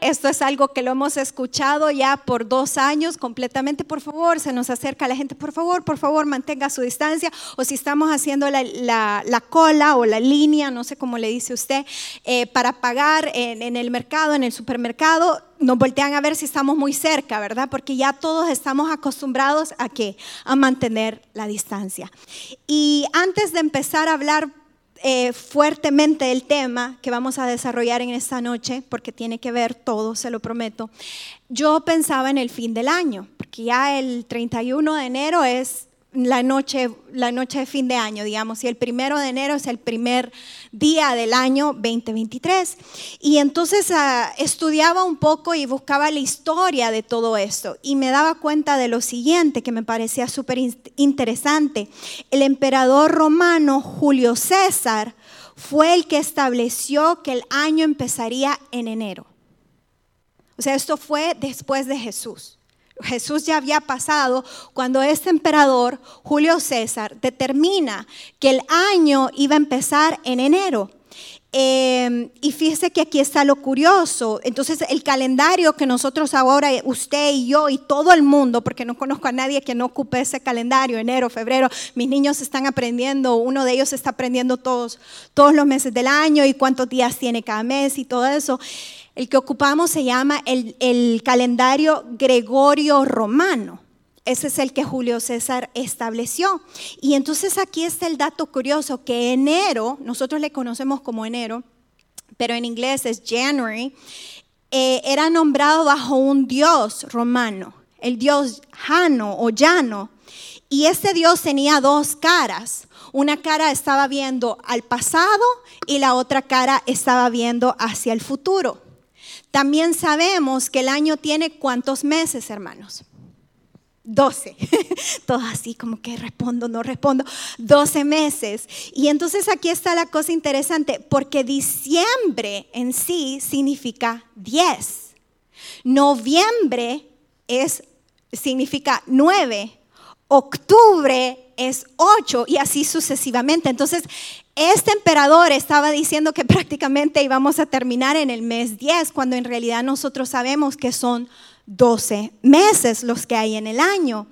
Esto es algo que lo hemos escuchado ya por dos años completamente. Por favor, se nos acerca la gente. Por favor, por favor, mantenga su distancia. O si estamos haciendo la, cola o la línea, no sé cómo le dice usted, eh, para pagar en, en el mercado, en el supermercado, nos voltean a ver si estamos muy cerca, ¿verdad? Porque ya todos estamos acostumbrados a qué? A mantener la distancia. Y antes de empezar a hablar eh, fuertemente el tema que vamos a desarrollar en esta noche, porque tiene que ver todo, se lo prometo, yo pensaba en el fin del año, porque ya el 31 de enero es la noche, la noche de fin de año, digamos, y el primero de enero es el primer día del año 2023. Y entonces ah, estudiaba un poco y buscaba la historia de todo esto y me daba cuenta de lo siguiente que me parecía súper interesante. El emperador romano Julio César fue el que estableció que el año empezaría en enero. O sea, esto fue después de Jesús. Jesús ya había pasado cuando este emperador, Julio César, determina que el año iba a empezar en enero. Em, y fíjese que aquí está lo curioso. Entonces, el calendario que nosotros ahora, usted y yo y todo el mundo, porque no conozco a nadie que no ocupe ese calendario, enero, febrero, mis niños están aprendiendo, uno de ellos está aprendiendo todos, todos los meses del año y cuántos días tiene cada mes y todo eso. El que ocupamos se llama el, calendario Gregorio Romano. Ese es el que Julio César estableció. Y entonces aquí está el dato curioso, que enero, nosotros le conocemos como enero, pero en inglés es January, eh, era nombrado bajo un dios romano, el dios Jano o Llano. Y ese dios tenía dos caras. Una cara estaba viendo al pasado y la otra cara estaba viendo hacia el futuro. También sabemos que el año tiene cuántos meses, hermanos. 12. Todo así como que respondo, no respondo. 12 meses. Y entonces aquí está la cosa interesante, porque diciembre en sí significa 10. Noviembre es, significa 9. Octubre es 8 y así sucesivamente. Entonces, este emperador estaba diciendo que prácticamente íbamos a terminar en el mes 10, cuando en realidad nosotros sabemos que son 12 meses los que hay en el año.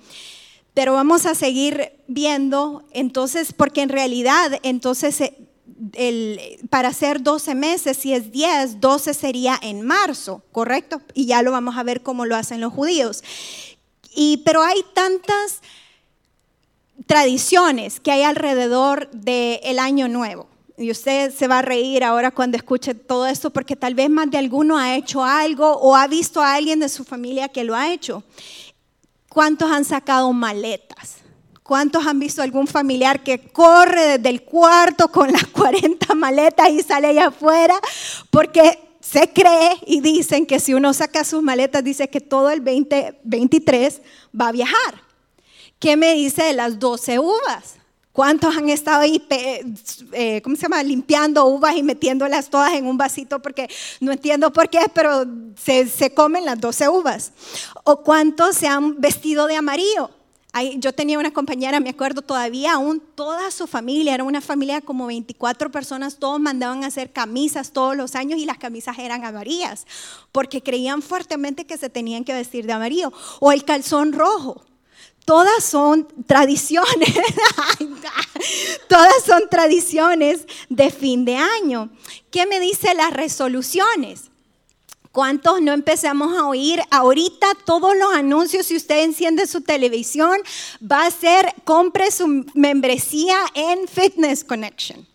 Pero vamos a seguir viendo, entonces, porque en realidad, entonces, eh, para hacer 12 meses, si es 10, 12 sería en marzo, ¿correcto? Y ya lo vamos a ver cómo lo hacen los judíos. Y, pero hay tantas tradiciones que hay alrededor del año nuevo. Y usted se va a reír ahora cuando escuche todo esto porque tal vez más de alguno ha hecho algo o ha visto a alguien de su familia que lo ha hecho. ¿Cuántos han sacado maletas? ¿Cuántos han visto algún familiar que corre desde el cuarto con las 40 maletas y sale allá afuera? Porque se cree y dicen que si uno saca sus maletas, dice que todo el 2023 va a viajar. ¿Qué me dice de las 12 uvas? ¿Cuántos han estado ahí, eh, ¿cómo se llama? Limpiando uvas y metiéndolas todas en un vasito porque no entiendo por qué, pero se, se comen las 12 uvas. ¿O cuántos se han vestido de amarillo? yo tenía una compañera, me acuerdo todavía, aún toda su familia, era una familia como 24 personas, todos mandaban a hacer camisas todos los años y las camisas eran amarillas, porque creían fuertemente que se tenían que vestir de amarillo. O el calzón rojo todas son tradiciones, todas son tradiciones de fin de año. ¿Qué me dice las resoluciones? ¿Cuántos no empezamos a oír ahorita todos los anuncios? Si usted enciende su televisión, va a ser compre su membresía en Fitness Connection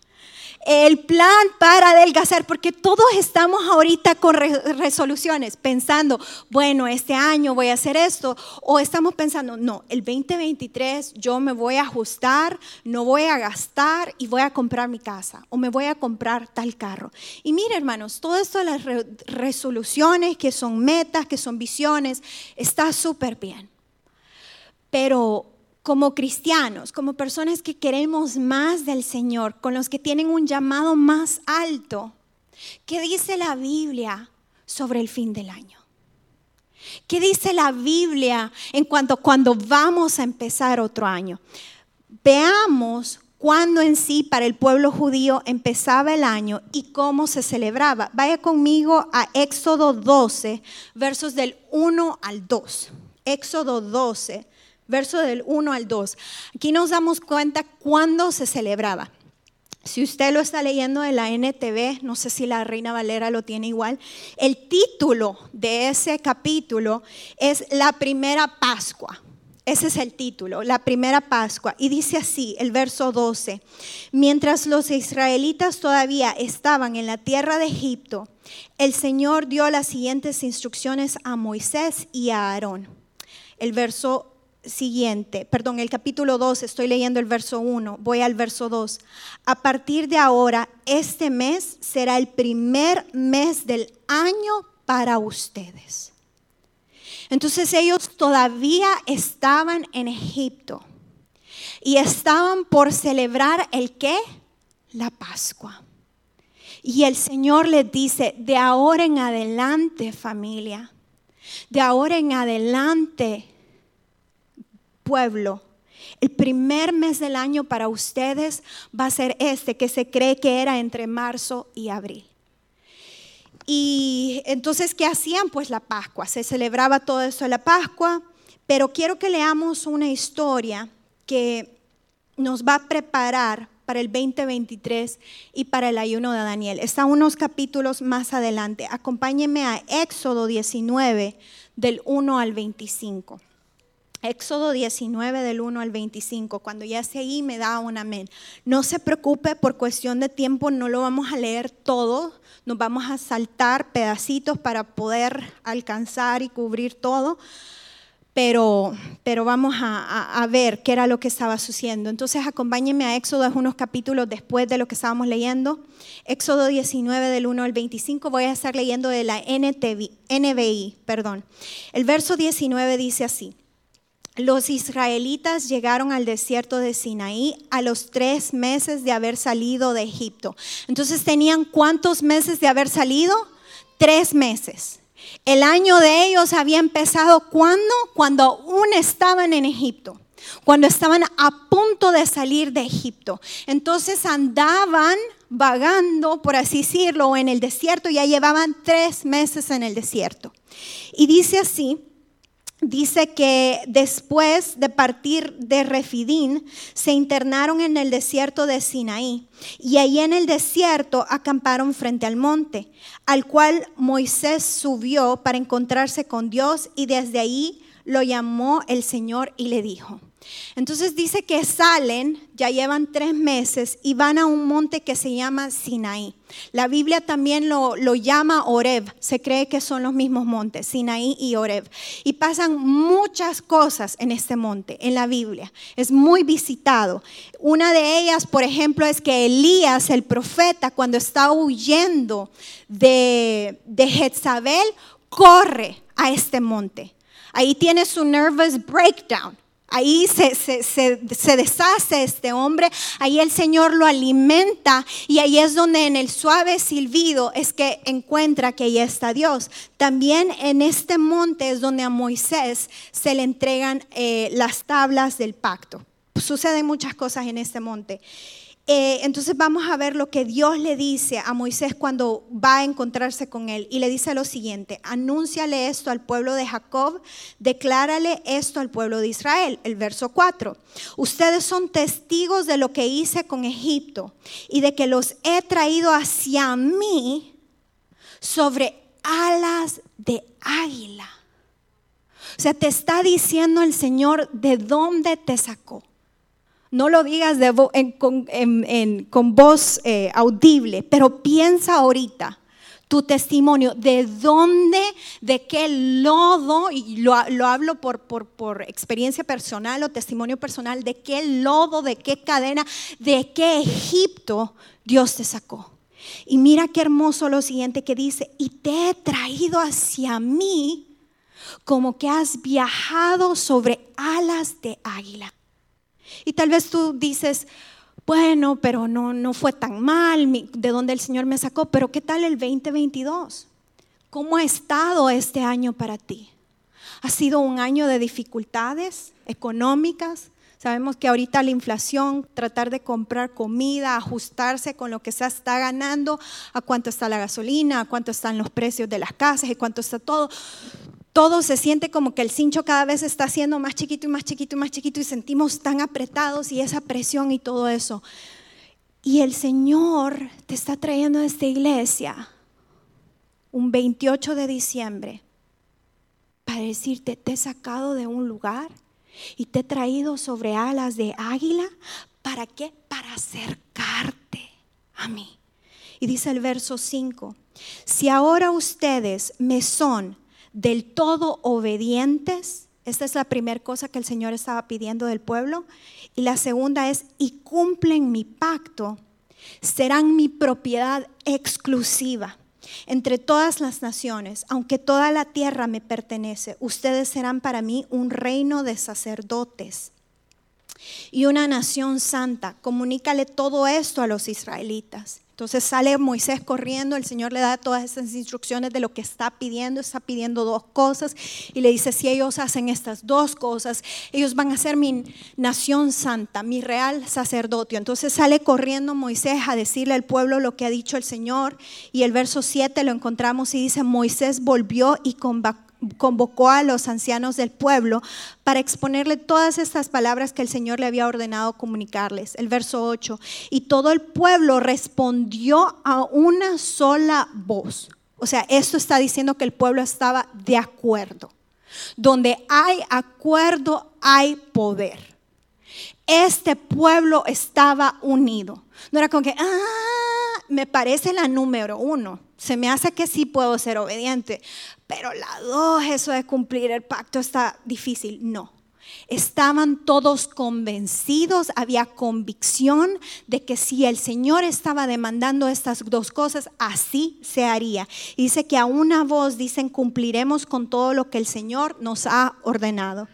el plan para adelgazar, porque todos estamos ahorita con resoluciones, pensando, bueno, este año voy a hacer esto, o estamos pensando, no, el 2023 yo me voy a ajustar, no voy a gastar y voy a comprar mi casa, o me voy a comprar tal carro. Y mire, hermanos, todo esto de las resoluciones, que son metas, que son visiones, está súper bien. Pero como cristianos, como personas que queremos más del Señor, con los que tienen un llamado más alto, ¿Qué dice la Biblia sobre el fin del año? ¿Qué dice la Biblia en cuanto cuando vamos a empezar otro año? Veamos cuándo en sí para el pueblo judío empezaba el año y cómo se celebraba. Vaya conmigo a Éxodo 12, versos del 1 al 2. Éxodo 12, verso del 1 al 2. Aquí nos damos cuenta cuándo se celebraba. Si usted lo está leyendo de la NTV, no sé si la Reina Valera lo tiene igual, el título de ese capítulo es La primera Pascua. Ese es el título, la primera Pascua. Y dice así, el verso 12, mientras los israelitas todavía estaban en la tierra de Egipto, el Señor dio las siguientes instrucciones a Moisés y a Aarón. El verso siguiente, perdón, el capítulo 2, estoy leyendo el verso 1, voy al verso 2. A partir de ahora, este mes será el primer mes del año para ustedes. Entonces ellos todavía estaban en Egipto y estaban por celebrar el qué? La Pascua. Y el Señor les dice, de ahora en adelante familia, de ahora en adelante pueblo, el primer mes del año para ustedes va a ser este, que se cree que era entre marzo y abril. Y entonces, ¿qué hacían? Pues la Pascua, se celebraba todo eso la Pascua, pero quiero que leamos una historia que nos va a preparar para el 2023 y para el ayuno de Daniel. Está unos capítulos más adelante. Acompáñenme a Éxodo 19 del 1 al 25. Éxodo 19 del 1 al 25, cuando ya esté ahí me da un amén. No se preocupe, por cuestión de tiempo no lo vamos a leer todo, nos vamos a saltar pedacitos para poder alcanzar y cubrir todo, pero, pero vamos a, a, ver qué era lo que estaba sucediendo. Entonces acompáñenme a Éxodo, es unos capítulos después de lo que estábamos leyendo. Éxodo 19 del 1 al 25, voy a estar leyendo de la NTV, NBI, perdón. El verso 19 dice así los israelitas llegaron al desierto de Sinaí a los tres meses de haber salido de Egipto. Entonces tenían cuántos meses de haber salido? Tres meses. El año de ellos había empezado cuando? Cuando aún estaban en Egipto, cuando estaban a punto de salir de Egipto. Entonces andaban vagando, por así decirlo, en el desierto, ya llevaban tres meses en el desierto. Y dice así, dice que después de partir de Refidín, se internaron en el desierto de Sinaí y ahí en el desierto acamparon frente al monte, al cual Moisés subió para encontrarse con Dios y desde ahí lo llamó el Señor y le dijo, entonces dice que salen, ya llevan tres meses y van a un monte que se llama Sinaí. La Biblia también lo, lo, llama Oreb, se cree que son los mismos montes, Sinaí y Oreb. Y pasan muchas cosas en este monte, en la Biblia. Es muy visitado. Una de ellas, por ejemplo, es que Elías, el profeta, cuando está huyendo de, de Jezabel, corre a este monte. Ahí tiene su nervous breakdown Ahí se, deshace este hombre, ahí el Señor lo alimenta y ahí es donde en el suave silbido es que encuentra que ahí está Dios. También en este monte es donde a Moisés se le entregan eh, las tablas del pacto. Suceden muchas cosas en este monte. Eh, entonces vamos a ver lo que Dios le dice a Moisés cuando va a encontrarse con él. Y le dice lo siguiente, anúnciale esto al pueblo de Jacob, declárale esto al pueblo de Israel. El verso 4, ustedes son testigos de lo que hice con Egipto y de que los he traído hacia mí sobre alas de águila. O sea, te está diciendo el Señor de dónde te sacó no lo digas con, voz eh, audible, pero piensa ahorita tu testimonio, de dónde, de qué lodo, y lo, hablo por, por, experiencia personal o testimonio personal, de qué lodo, de qué cadena, de qué Egipto Dios te sacó. Y mira qué hermoso lo siguiente que dice, y te he traído hacia mí como que has viajado sobre alas de águila. Y tal vez tú dices, bueno, pero no, no fue tan mal, de donde el Señor me sacó, pero ¿qué tal el 2022? ¿Cómo ha estado este año para ti? ¿Ha sido un año de dificultades económicas? Sabemos que ahorita la inflación, tratar de comprar comida, ajustarse con lo que se está ganando, a cuánto está la gasolina, a cuánto están los precios de las casas y cuánto está todo. Todo se siente como que el cincho cada vez está haciendo más chiquito y más chiquito y más chiquito y sentimos tan apretados y esa presión y todo eso. Y el Señor te está trayendo a esta iglesia un 28 de diciembre para decirte, te he sacado de un lugar y te he traído sobre alas de águila. ¿Para qué? Para acercarte a mí. Y dice el verso 5, si ahora ustedes me son del todo obedientes, esta es la primera cosa que el Señor estaba pidiendo del pueblo, y la segunda es, y cumplen mi pacto, serán mi propiedad exclusiva entre todas las naciones, aunque toda la tierra me pertenece, ustedes serán para mí un reino de sacerdotes y una nación santa. Comunícale todo esto a los israelitas. Entonces sale Moisés corriendo, el Señor le da todas esas instrucciones de lo que está pidiendo, está pidiendo dos cosas y le dice, si ellos hacen estas dos cosas, ellos van a ser mi nación santa, mi real sacerdote. Entonces sale corriendo Moisés a decirle al pueblo lo que ha dicho el Señor y el verso 7 lo encontramos y dice, Moisés volvió y convocó a los ancianos del pueblo para exponerle todas estas palabras que el Señor le había ordenado comunicarles. El verso 8, y todo el pueblo respondió a una sola voz. O sea, esto está diciendo que el pueblo estaba de acuerdo. Donde hay acuerdo, hay poder. Este pueblo estaba unido. No era como que, ah, me parece la número uno. Se me hace que sí puedo ser obediente. Pero la dos, eso de cumplir el pacto está difícil. No. Estaban todos convencidos, había convicción de que si el Señor estaba demandando estas dos cosas, así se haría. Dice que a una voz dicen cumpliremos con todo lo que el Señor nos ha ordenado.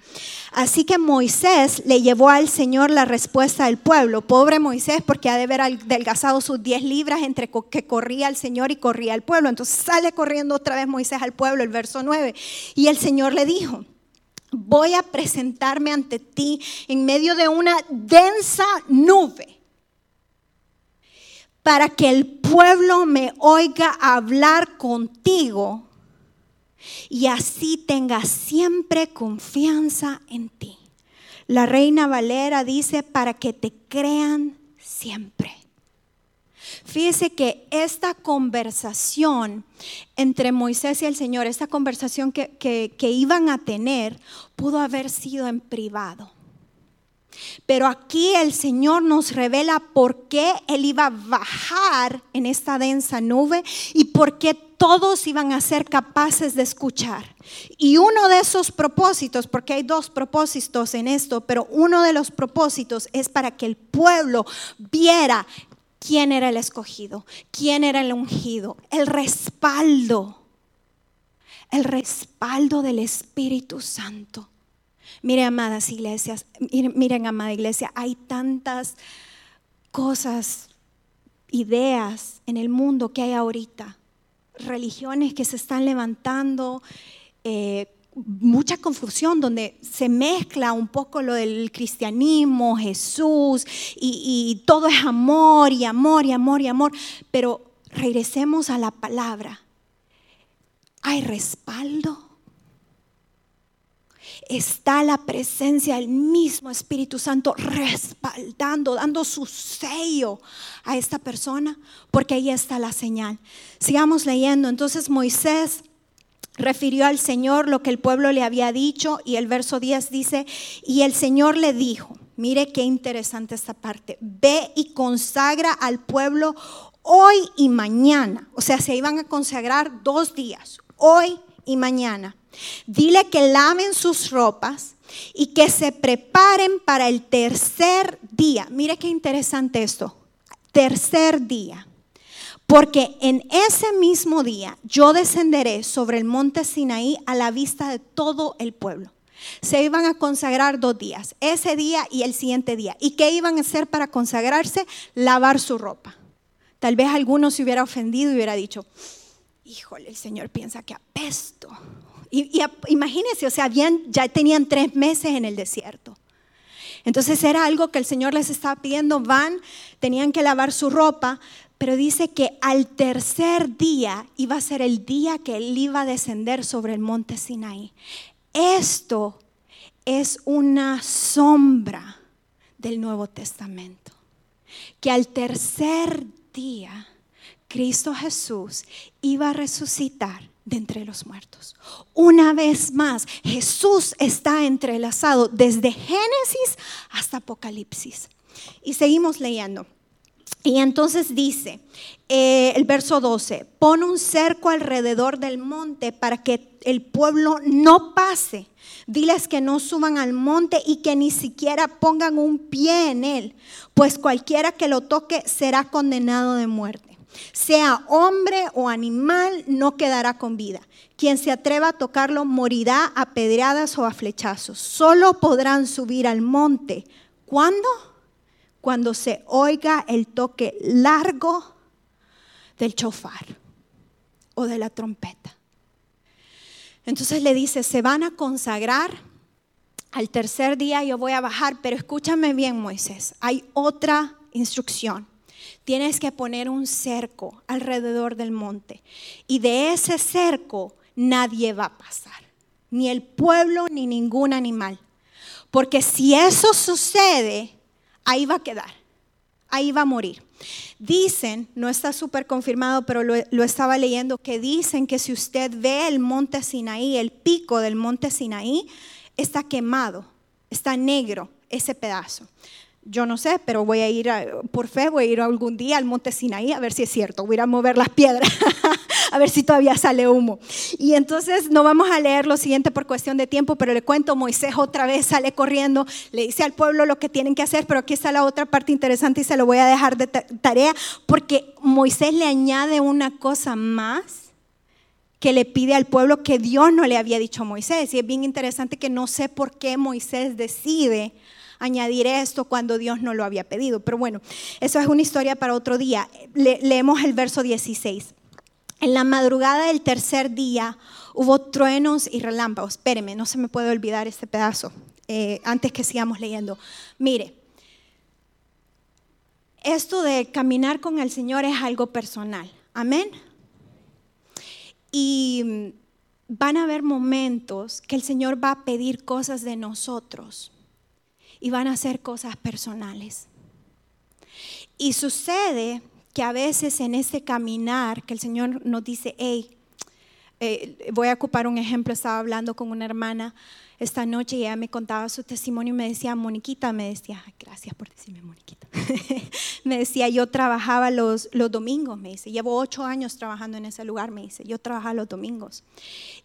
Así que Moisés le llevó al Señor la respuesta del pueblo. Pobre Moisés, porque ha de haber adelgazado sus 10 libras entre que corría el Señor y corría el pueblo. Entonces sale corriendo otra vez Moisés al pueblo, el verso 9. Y el Señor le dijo, voy a presentarme ante ti en medio de una densa nube para que el pueblo me oiga hablar contigo y así tenga siempre confianza en ti. La reina Valera dice para que te crean siempre. Fíjese que esta conversación entre Moisés y el Señor, esta conversación que, que, iban a tener, pudo haber sido en privado. Pero aquí el Señor nos revela por qué Él iba a bajar en esta densa nube y por qué todos iban a ser capaces de escuchar. Y uno de esos propósitos, porque hay dos propósitos en esto, pero uno de los propósitos es para que el pueblo viera quién era el escogido, quién era el ungido, el respaldo, el respaldo del Espíritu Santo. Miren, amadas iglesias, miren, amada iglesia, hay tantas cosas, ideas en el mundo que hay ahorita, religiones que se están levantando, eh, mucha confusión donde se mezcla un poco lo del cristianismo, Jesús, y, todo es amor y amor y amor y amor. Pero regresemos a la palabra. Hay respaldo. Está la presencia del mismo Espíritu Santo respaldando, dando su sello a esta persona, porque ahí está la señal. Sigamos leyendo. Entonces Moisés refirió al Señor lo que el pueblo le había dicho y el verso 10 dice, y el Señor le dijo, mire qué interesante esta parte, ve y consagra al pueblo hoy y mañana, o sea, se iban a consagrar dos días, hoy y mañana. Dile que laven sus ropas y que se preparen para el tercer día. Mire qué interesante esto, tercer día. Porque en ese mismo día yo descenderé sobre el monte Sinaí a la vista de todo el pueblo. Se iban a consagrar dos días, ese día y el siguiente día. ¿Y qué iban a hacer para consagrarse? Lavar su ropa. Tal vez alguno se hubiera ofendido y hubiera dicho, híjole, el Señor piensa que apesto. Y, imagínense, o sea, ya tenían tres meses en el desierto. Entonces era algo que el Señor les estaba pidiendo, van, tenían que lavar su ropa, pero dice que al tercer día iba a ser el día que Él iba a descender sobre el monte Sinaí. Esto es una sombra del Nuevo Testamento, que al tercer día Cristo Jesús iba a resucitar de entre los muertos. Una vez más, Jesús está entrelazado desde Génesis hasta Apocalipsis. Y seguimos leyendo. Y entonces dice eh, el verso 12, pon un cerco alrededor del monte para que el pueblo no pase. Diles que no suban al monte y que ni siquiera pongan un pie en él, pues cualquiera que lo toque será condenado de muerte sea hombre o animal, no quedará con vida. Quien se atreva a tocarlo morirá a pedradas o a flechazos. Solo podrán subir al monte. ¿Cuándo? Cuando se oiga el toque largo del chofar o de la trompeta. Entonces le dice, se van a consagrar. Al tercer día yo voy a bajar, pero escúchame bien Moisés, hay otra instrucción tienes que poner un cerco alrededor del monte. Y de ese cerco nadie va a pasar, ni el pueblo ni ningún animal. Porque si eso sucede, ahí va a quedar, ahí va a morir. Dicen, no está súper confirmado, pero lo, estaba leyendo, que dicen que si usted ve el monte Sinaí, el pico del monte Sinaí, está quemado, está negro ese pedazo yo no sé, pero voy a ir por fe, voy a ir algún día al monte Sinaí a ver si es cierto, voy a a mover las piedras, a ver si todavía sale humo. Y entonces no vamos a leer lo siguiente por cuestión de tiempo, pero le cuento, Moisés otra vez sale corriendo, le dice al pueblo lo que tienen que hacer, pero aquí está la otra parte interesante y se lo voy a dejar de tarea, porque Moisés le añade una cosa más que le pide al pueblo que Dios no le había dicho a Moisés. Y es bien interesante que no sé por qué Moisés decide añadir esto cuando Dios no lo había pedido. Pero bueno, eso es una historia para otro día. leemos el verso 16. En la madrugada del tercer día hubo truenos y relámpagos. Espéreme, no se me puede olvidar este pedazo eh, antes que sigamos leyendo. Mire, esto de caminar con el Señor es algo personal. Amén. Y van a haber momentos que el Señor va a pedir cosas de nosotros y van a hacer cosas personales. Y sucede que a veces en ese caminar que el Señor nos dice, hey, eh, voy a ocupar un ejemplo, estaba hablando con una hermana esta noche ella me contaba su testimonio y me decía, Moniquita, me decía, gracias por decirme Moniquita, me decía, yo trabajaba los, domingos, me dice, llevo ocho años trabajando en ese lugar, me dice, yo trabajaba los domingos.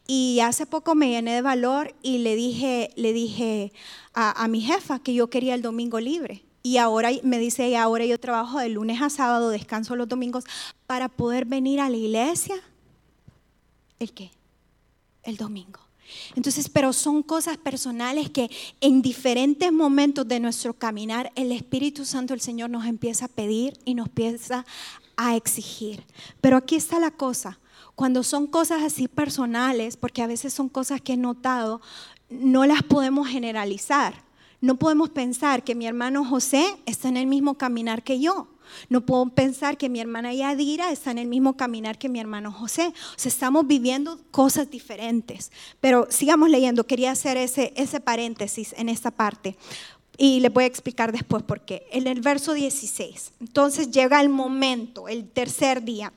Y hace poco me llené de valor y le dije, le dije a, mi jefa que yo quería el domingo libre. Y ahora me dice, ahora yo trabajo de lunes a sábado, descanso los domingos, para poder venir a la iglesia. ¿El qué? El domingo. Entonces, pero son cosas personales que en diferentes momentos de nuestro caminar, el Espíritu Santo, el Señor, nos empieza a pedir y nos empieza a exigir. Pero aquí está la cosa. Cuando son cosas así personales, porque a veces son cosas que he notado, no las podemos generalizar. No podemos pensar que mi hermano José está en el mismo caminar que yo. No puedo pensar que mi hermana Yadira está en el mismo caminar que mi hermano José. O sea, estamos viviendo cosas diferentes. Pero sigamos leyendo. Quería hacer ese, ese paréntesis en esta parte. Y le voy a explicar después por qué. En el verso 16. Entonces llega el momento, el tercer día.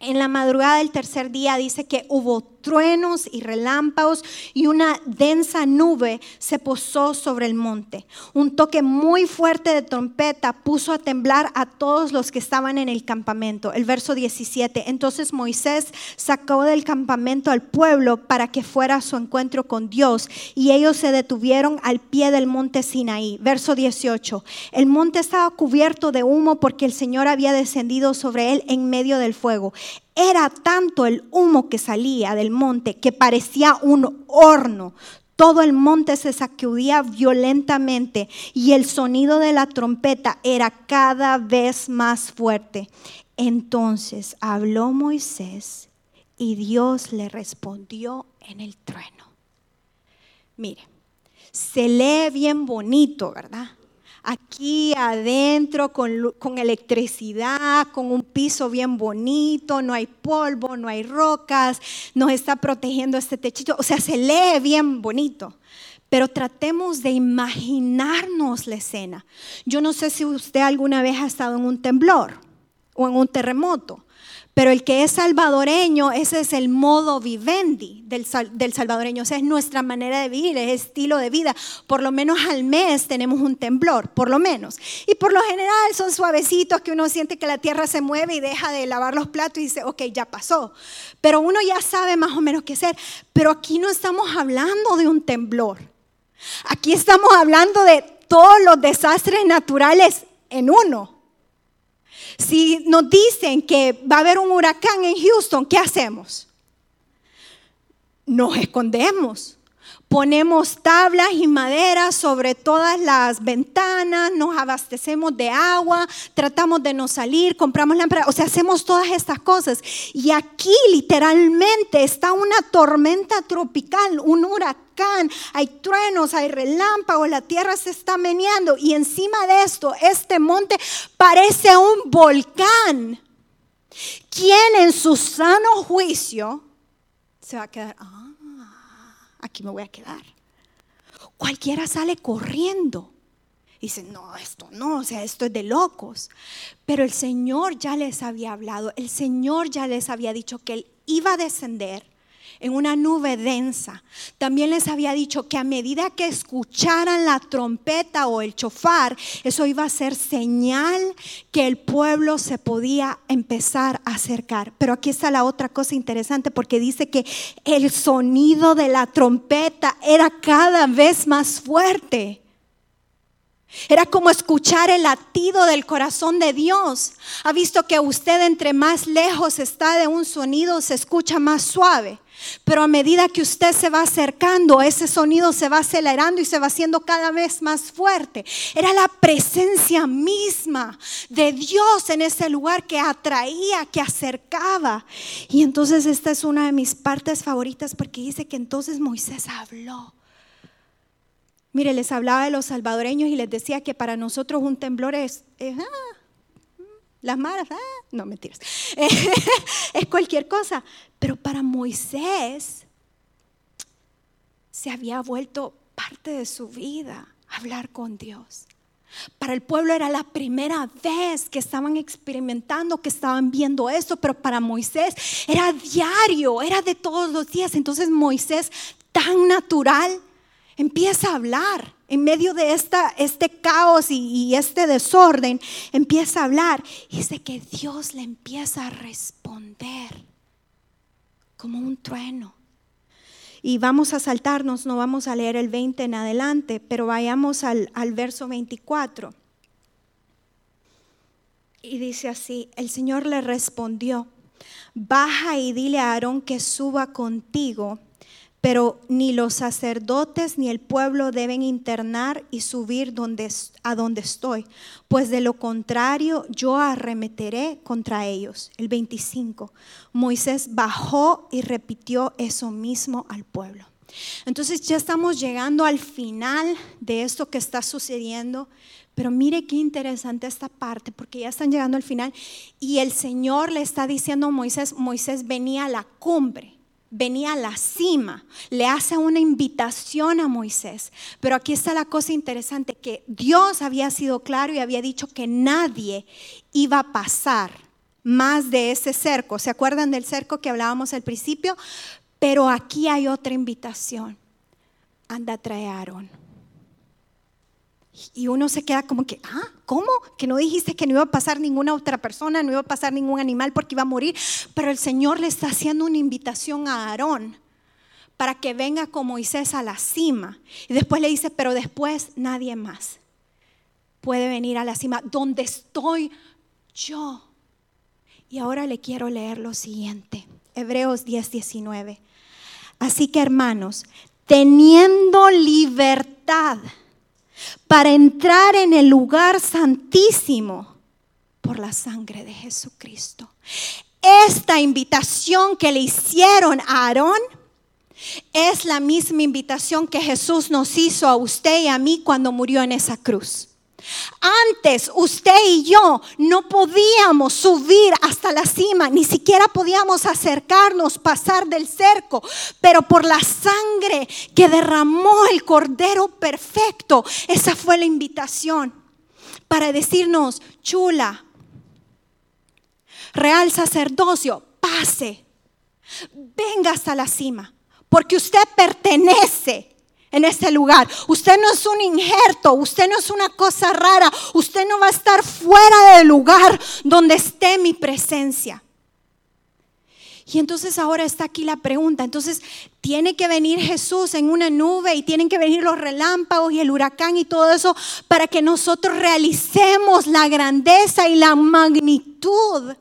En la madrugada del tercer día dice que hubo truenos y relámpagos y una densa nube se posó sobre el monte. Un toque muy fuerte de trompeta puso a temblar a todos los que estaban en el campamento. El verso 17. Entonces Moisés sacó del campamento al pueblo para que fuera a su encuentro con Dios y ellos se detuvieron al pie del monte Sinaí. Verso 18. El monte estaba cubierto de humo porque el Señor había descendido sobre él en medio del fuego. Era tanto el humo que salía del monte que parecía un horno. todo el monte se sacudía violentamente y el sonido de la trompeta era cada vez más fuerte. Entonces habló Moisés y Dios le respondió en el trueno. Mire, se lee bien bonito, ¿verdad? Aquí adentro con, con, electricidad, con un piso bien bonito, no hay polvo, no hay rocas, nos está protegiendo este techito. O sea, se lee bien bonito. Pero tratemos de imaginarnos la escena. Yo no sé si usted alguna vez ha estado en un temblor o en un terremoto. Pero el que es salvadoreño, ese es el modo vivendi del, salvadoreño, o sea, es nuestra manera de vivir, es estilo de vida. Por lo menos al mes tenemos un temblor, por lo menos. Y por lo general son suavecitos que uno siente que la tierra se mueve y deja de lavar los platos y dice, ok, ya pasó. Pero uno ya sabe más o menos qué hacer. Pero aquí no estamos hablando de un temblor. Aquí estamos hablando de todos los desastres naturales en uno. Si nos dicen que va a haber un huracán en Houston, ¿qué hacemos? Nos escondemos. Ponemos tablas y madera sobre todas las ventanas, nos abastecemos de agua, tratamos de no salir, compramos lámparas, o sea, hacemos todas estas cosas. Y aquí literalmente está una tormenta tropical, un huracán, hay truenos, hay relámpagos, la tierra se está meneando y encima de esto, este monte parece un volcán. ¿Quién en su sano juicio se va a quedar? Ah, aquí me voy a quedar. Cualquiera sale corriendo. Dice, no, esto no, o sea, esto es de locos. Pero el Señor ya les había hablado, el Señor ya les había dicho que Él iba a descender en una nube densa. También les había dicho que a medida que escucharan la trompeta o el chofar, eso iba a ser señal que el pueblo se podía empezar a acercar. Pero aquí está la otra cosa interesante porque dice que el sonido de la trompeta era cada vez más fuerte. Era como escuchar el latido del corazón de Dios. Ha visto que usted entre más lejos está de un sonido se escucha más suave. Pero a medida que usted se va acercando, ese sonido se va acelerando y se va haciendo cada vez más fuerte. Era la presencia misma de Dios en ese lugar que atraía, que acercaba. Y entonces esta es una de mis partes favoritas porque dice que entonces Moisés habló. Mire, les hablaba de los salvadoreños y les decía que para nosotros un temblor es, ah, las maras, ah, no mentiras, es cualquier cosa. Pero para Moisés se había vuelto parte de su vida hablar con Dios. Para el pueblo era la primera vez que estaban experimentando, que estaban viendo esto, pero para Moisés era diario, era de todos los días. Entonces Moisés, tan natural, empieza a hablar en medio de esta, este caos y, este desorden, empieza a hablar. Y dice que Dios le empieza a responder como un trueno. Y vamos a saltarnos, no vamos a leer el 20 en adelante, pero vayamos al, al verso 24. Y dice así, el Señor le respondió, baja y dile a Aarón que suba contigo pero ni los sacerdotes ni el pueblo deben internar y subir a donde estoy, pues de lo contrario yo arremeteré contra ellos. El 25. Moisés bajó y repitió eso mismo al pueblo. Entonces ya estamos llegando al final de esto que está sucediendo. Pero mire qué interesante esta parte, porque ya están llegando al final y el Señor le está diciendo a Moisés, Moisés venía a la cumbre venía a la cima, le hace una invitación a Moisés. Pero aquí está la cosa interesante, que Dios había sido claro y había dicho que nadie iba a pasar más de ese cerco. ¿Se acuerdan del cerco que hablábamos al principio? Pero aquí hay otra invitación. Anda, trae a Aarón. Y uno se queda como que, ah, ¿cómo? Que no dijiste que no iba a pasar ninguna otra persona, no iba a pasar ningún animal porque iba a morir. Pero el Señor le está haciendo una invitación a Aarón para que venga con Moisés a la cima. Y después le dice, pero después nadie más puede venir a la cima donde estoy yo. Y ahora le quiero leer lo siguiente, Hebreos 10, 19. Así que hermanos, teniendo libertad para entrar en el lugar santísimo por la sangre de Jesucristo. Esta invitación que le hicieron a Aarón es la misma invitación que Jesús nos hizo a usted y a mí cuando murió en esa cruz. Antes usted y yo no podíamos subir hasta la cima, ni siquiera podíamos acercarnos, pasar del cerco, pero por la sangre que derramó el Cordero Perfecto, esa fue la invitación para decirnos, chula, real sacerdocio, pase, venga hasta la cima, porque usted pertenece en ese lugar. Usted no es un injerto, usted no es una cosa rara, usted no va a estar fuera del lugar donde esté mi presencia. Y entonces ahora está aquí la pregunta. Entonces, tiene que venir Jesús en una nube y tienen que venir los relámpagos y el huracán y todo eso para que nosotros realicemos la grandeza y la magnitud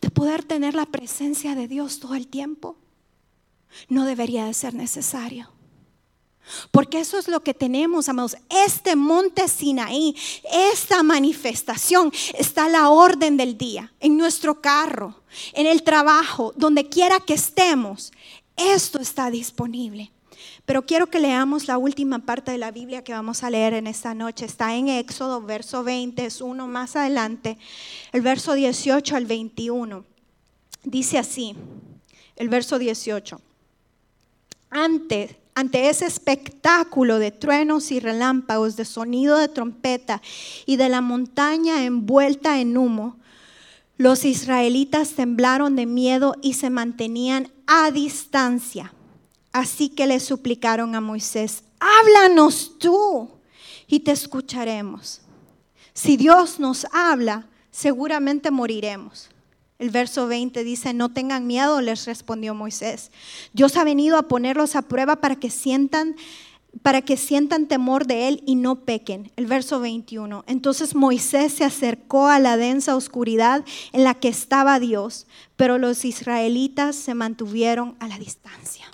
de poder tener la presencia de Dios todo el tiempo. No debería de ser necesario. Porque eso es lo que tenemos, amados. Este monte Sinaí, esta manifestación, está la orden del día, en nuestro carro, en el trabajo, donde quiera que estemos. Esto está disponible. Pero quiero que leamos la última parte de la Biblia que vamos a leer en esta noche. Está en Éxodo, verso 20, es uno más adelante, el verso 18 al 21. Dice así, el verso 18. Antes, ante ese espectáculo de truenos y relámpagos, de sonido de trompeta y de la montaña envuelta en humo, los israelitas temblaron de miedo y se mantenían a distancia. Así que le suplicaron a Moisés, háblanos tú y te escucharemos. Si Dios nos habla, seguramente moriremos. El verso 20 dice, no tengan miedo, les respondió Moisés. Dios ha venido a ponerlos a prueba para que sientan para que sientan temor de él y no pequen. El verso 21. Entonces Moisés se acercó a la densa oscuridad en la que estaba Dios, pero los israelitas se mantuvieron a la distancia.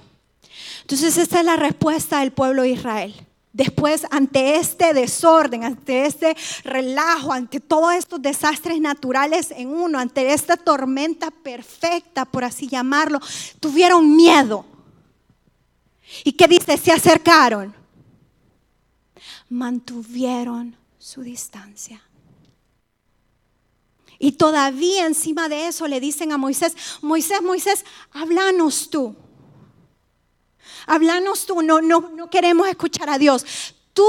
Entonces esta es la respuesta del pueblo de Israel. Después, ante este desorden, ante este relajo, ante todos estos desastres naturales en uno, ante esta tormenta perfecta, por así llamarlo, tuvieron miedo. ¿Y qué dice? Se acercaron. Mantuvieron su distancia. Y todavía encima de eso le dicen a Moisés, Moisés, Moisés, háblanos tú. Háblanos tú, no, no, no queremos escuchar a Dios. Tú,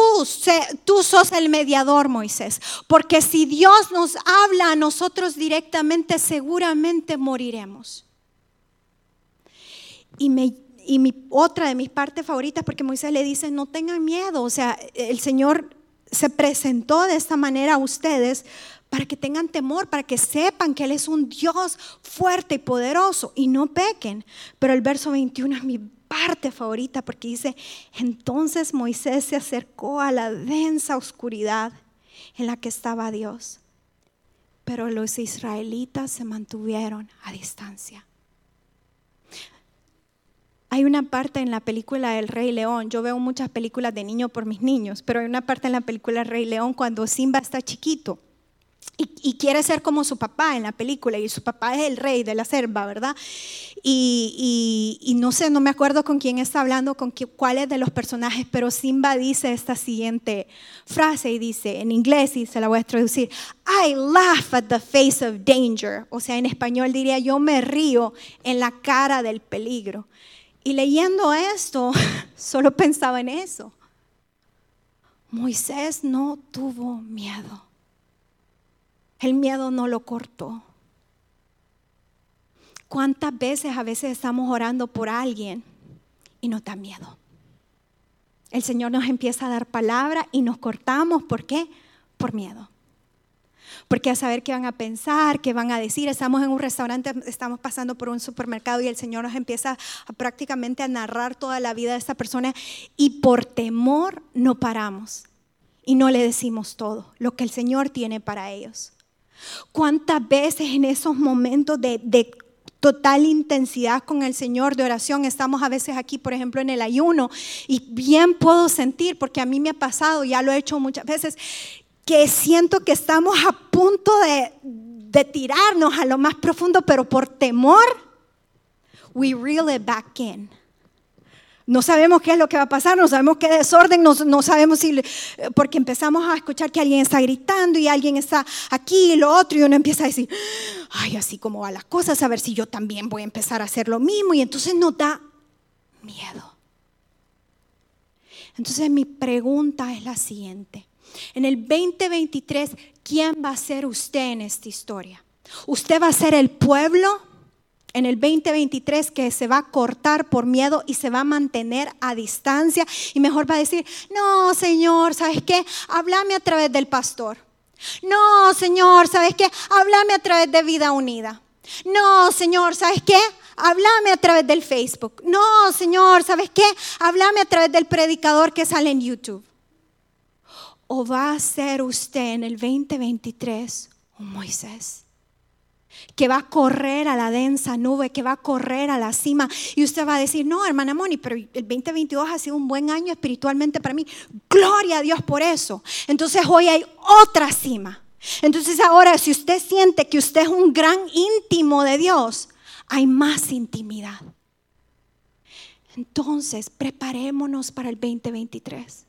tú, sos el mediador, Moisés. Porque si Dios nos habla a nosotros directamente, seguramente moriremos. Y, me, y mi, otra de mis partes favoritas, porque Moisés le dice, no tengan miedo. O sea, el Señor se presentó de esta manera a ustedes para que tengan temor, para que sepan que Él es un Dios fuerte y poderoso y no pequen. Pero el verso 21 es mi parte favorita porque dice, entonces Moisés se acercó a la densa oscuridad en la que estaba Dios, pero los israelitas se mantuvieron a distancia. Hay una parte en la película El Rey León, yo veo muchas películas de niños por mis niños, pero hay una parte en la película El Rey León cuando Simba está chiquito y, quiere ser como su papá en la película, y su papá es el rey de la selva, ¿verdad? Y, no sé, no me acuerdo con quién está hablando, con cuáles de los personajes, pero Simba dice esta siguiente frase y dice en inglés, y se la voy a traducir, I laugh at the face of danger, o sea, en español diría, yo me río en la cara del peligro. Y leyendo esto, solo pensaba en eso. Moisés no tuvo miedo. El miedo no lo cortó. ¿Cuántas veces a veces estamos orando por alguien y nos da miedo? El Señor nos empieza a dar palabra y nos cortamos. ¿Por qué? Por miedo. Porque a saber qué van a pensar, qué van a decir. Estamos en un restaurante, estamos pasando por un supermercado y el Señor nos empieza a prácticamente a narrar toda la vida de esta persona y por temor no paramos y no le decimos todo lo que el Señor tiene para ellos. ¿Cuántas veces en esos momentos de, total intensidad con el Señor de oración. Estamos a veces aquí, por ejemplo, en el ayuno y bien puedo sentir, porque a mí me ha pasado, ya lo he hecho muchas veces, que siento que estamos a punto de, de tirarnos a lo más profundo, pero por temor, we reel it back in. No sabemos qué es lo que va a pasar, no sabemos qué desorden, no, sabemos si, porque empezamos a escuchar que alguien está gritando y alguien está aquí y lo otro y uno empieza a decir, ay, así como va las cosas, a ver si yo también voy a empezar a hacer lo mismo y entonces nos da miedo. Entonces mi pregunta es la siguiente. En el 2023, ¿quién va a ser usted en esta historia? ¿Usted va a ser el pueblo? En el 2023 que se va a cortar por miedo y se va a mantener a distancia y mejor va a decir, no, Señor, ¿sabes qué? Háblame a través del pastor. No, Señor, ¿sabes qué? Háblame a través de vida unida. No, Señor, ¿sabes qué? Háblame a través del Facebook. No, Señor, ¿sabes qué? Háblame a través del predicador que sale en YouTube. ¿O va a ser usted en el 2023 un Moisés? Que va a correr a la densa nube, que va a correr a la cima. Y usted va a decir, no, hermana Moni, pero el 2022 ha sido un buen año espiritualmente para mí. Gloria a Dios por eso. Entonces hoy hay otra cima. Entonces ahora, si usted siente que usted es un gran íntimo de Dios, hay más intimidad. Entonces, preparémonos para el 2023.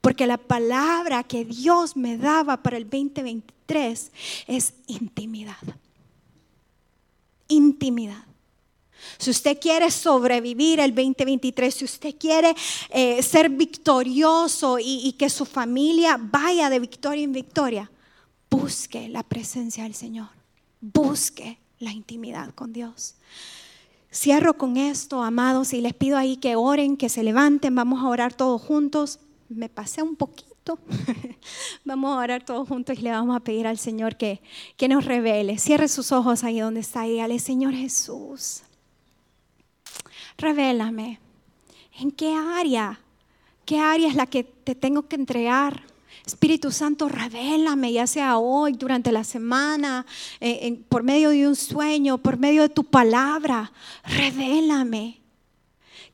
Porque la palabra que Dios me daba para el 2023 es intimidad intimidad. Si usted quiere sobrevivir el 2023, si usted quiere eh, ser victorioso y, y que su familia vaya de victoria en victoria, busque la presencia del Señor. Busque la intimidad con Dios. Cierro con esto, amados, y les pido ahí que oren, que se levanten. Vamos a orar todos juntos. Me pasé un poquito vamos a orar todos juntos y le vamos a pedir al Señor que, que nos revele. Cierre sus ojos ahí donde está y dígale, Señor Jesús, revélame. ¿En qué área? ¿Qué área es la que te tengo que entregar? Espíritu Santo, revélame, ya sea hoy, durante la semana, eh, por medio de un sueño, por medio de tu palabra. Revélame.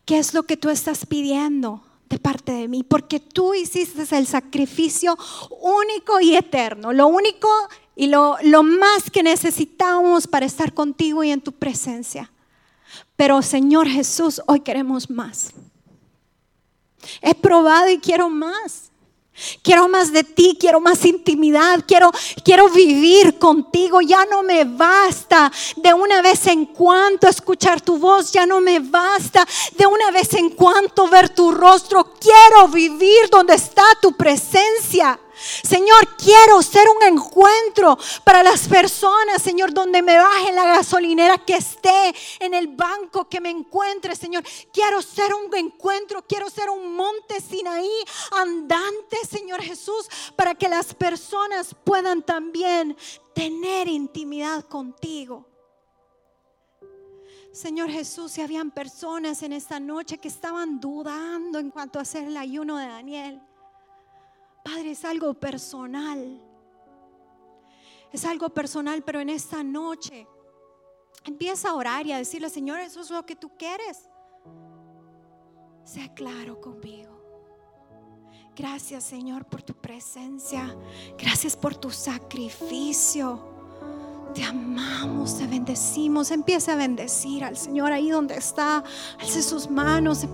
¿Qué es lo que tú estás pidiendo? De parte de mí, porque tú hiciste el sacrificio único y eterno, lo único y lo, lo más que necesitamos para estar contigo y en tu presencia. Pero Señor Jesús, hoy queremos más. He probado y quiero más. Quiero más de ti, quiero más intimidad, quiero, quiero vivir contigo. Ya no me basta de una vez en cuando escuchar tu voz, ya no me basta de una vez en cuando ver tu rostro. Quiero vivir donde está tu presencia. Señor, quiero ser un encuentro para las personas, Señor, donde me baje la gasolinera que esté, en el banco que me encuentre, Señor. Quiero ser un encuentro, quiero ser un monte Sinaí andante, Señor Jesús, para que las personas puedan también tener intimidad contigo. Señor Jesús, si habían personas en esta noche que estaban dudando en cuanto a hacer el ayuno de Daniel. Padre, es algo personal. Es algo personal, pero en esta noche empieza a orar y a decirle, Señor, eso es lo que tú quieres. Sea claro conmigo. Gracias, Señor, por tu presencia. Gracias por tu sacrificio. Te amamos, te bendecimos. Empieza a bendecir al Señor ahí donde está. Alce sus manos.